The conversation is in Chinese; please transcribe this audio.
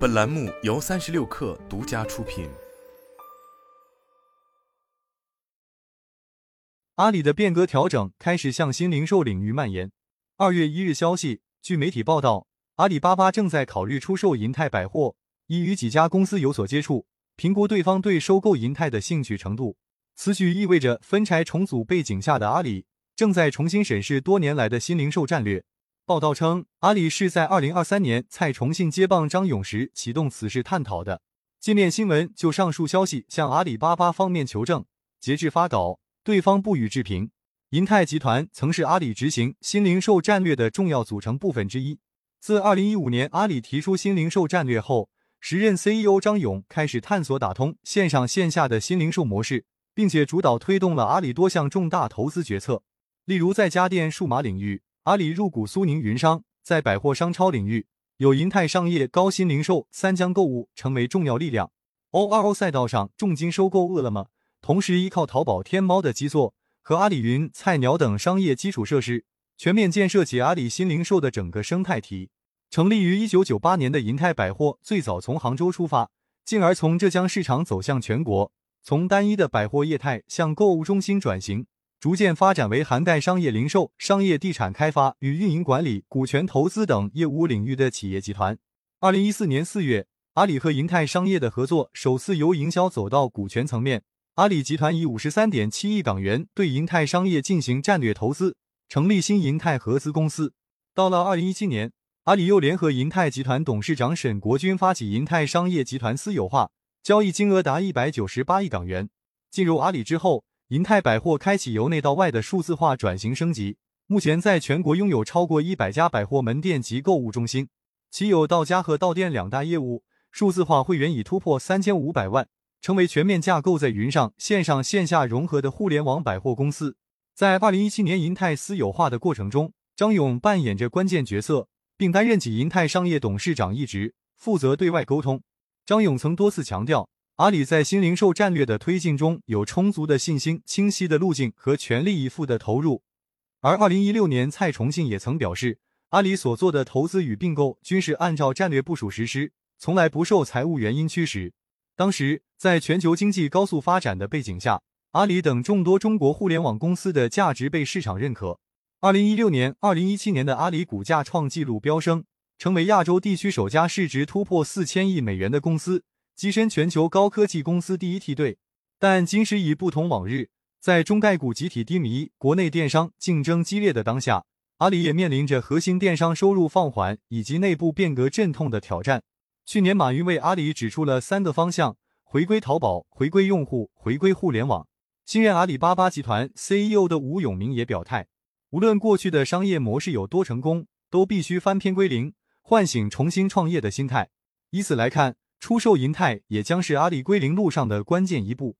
本栏目由三十六氪独家出品。阿里的变革调整开始向新零售领域蔓延。二月一日消息，据媒体报道，阿里巴巴正在考虑出售银泰百货，已与几家公司有所接触，评估对方对收购银泰的兴趣程度。此举意味着分拆重组背景下的阿里正在重新审视多年来的新零售战略。报道称，阿里是在二零二三年蔡崇信接棒张勇时启动此事探讨的。界面新闻就上述消息向阿里巴巴方面求证，截至发稿，对方不予置评。银泰集团曾是阿里执行新零售战略的重要组成部分之一。自二零一五年阿里提出新零售战略后，时任 CEO 张勇开始探索打通线上线下的新零售模式，并且主导推动了阿里多项重大投资决策，例如在家电数码领域。阿里入股苏宁云商，在百货商超领域有银泰商业、高新零售、三江购物成为重要力量。O2O 赛道上重金收购饿了么，同时依靠淘宝、天猫的基座和阿里云、菜鸟等商业基础设施，全面建设起阿里新零售的整个生态体。成立于一九九八年的银泰百货，最早从杭州出发，进而从浙江市场走向全国，从单一的百货业态向购物中心转型。逐渐发展为涵盖商业零售、商业地产开发与运营管理、股权投资等业务领域的企业集团。二零一四年四月，阿里和银泰商业的合作首次由营销走到股权层面。阿里集团以五十三点七亿港元对银泰商业进行战略投资，成立新银泰合资公司。到了二零一七年，阿里又联合银泰集团董事长沈国军发起银泰商业集团私有化，交易金额达一百九十八亿港元。进入阿里之后。银泰百货开启由内到外的数字化转型升级，目前在全国拥有超过一百家百货门店及购物中心，其有到家和到店两大业务。数字化会员已突破三千五百万，成为全面架构在云上、线上、线下融合的互联网百货公司。在二零一七年银泰私有化的过程中，张勇扮演着关键角色，并担任起银泰商业董事长一职，负责对外沟通。张勇曾多次强调。阿里在新零售战略的推进中有充足的信心、清晰的路径和全力以赴的投入。而二零一六年，蔡崇信也曾表示，阿里所做的投资与并购均是按照战略部署实施，从来不受财务原因驱使。当时，在全球经济高速发展的背景下，阿里等众多中国互联网公司的价值被市场认可。二零一六年、二零一七年的阿里股价创纪录飙升，成为亚洲地区首家市值突破四千亿美元的公司。跻身全球高科技公司第一梯队，但今时已不同往日。在中概股集体低迷、国内电商竞争激烈的当下，阿里也面临着核心电商收入放缓以及内部变革阵痛的挑战。去年，马云为阿里指出了三个方向：回归淘宝、回归用户、回归互联网。新任阿里巴巴集团 CEO 的吴永明也表态，无论过去的商业模式有多成功，都必须翻篇归零，唤醒重新创业的心态。以此来看。出售银泰也将是阿里归零路上的关键一步。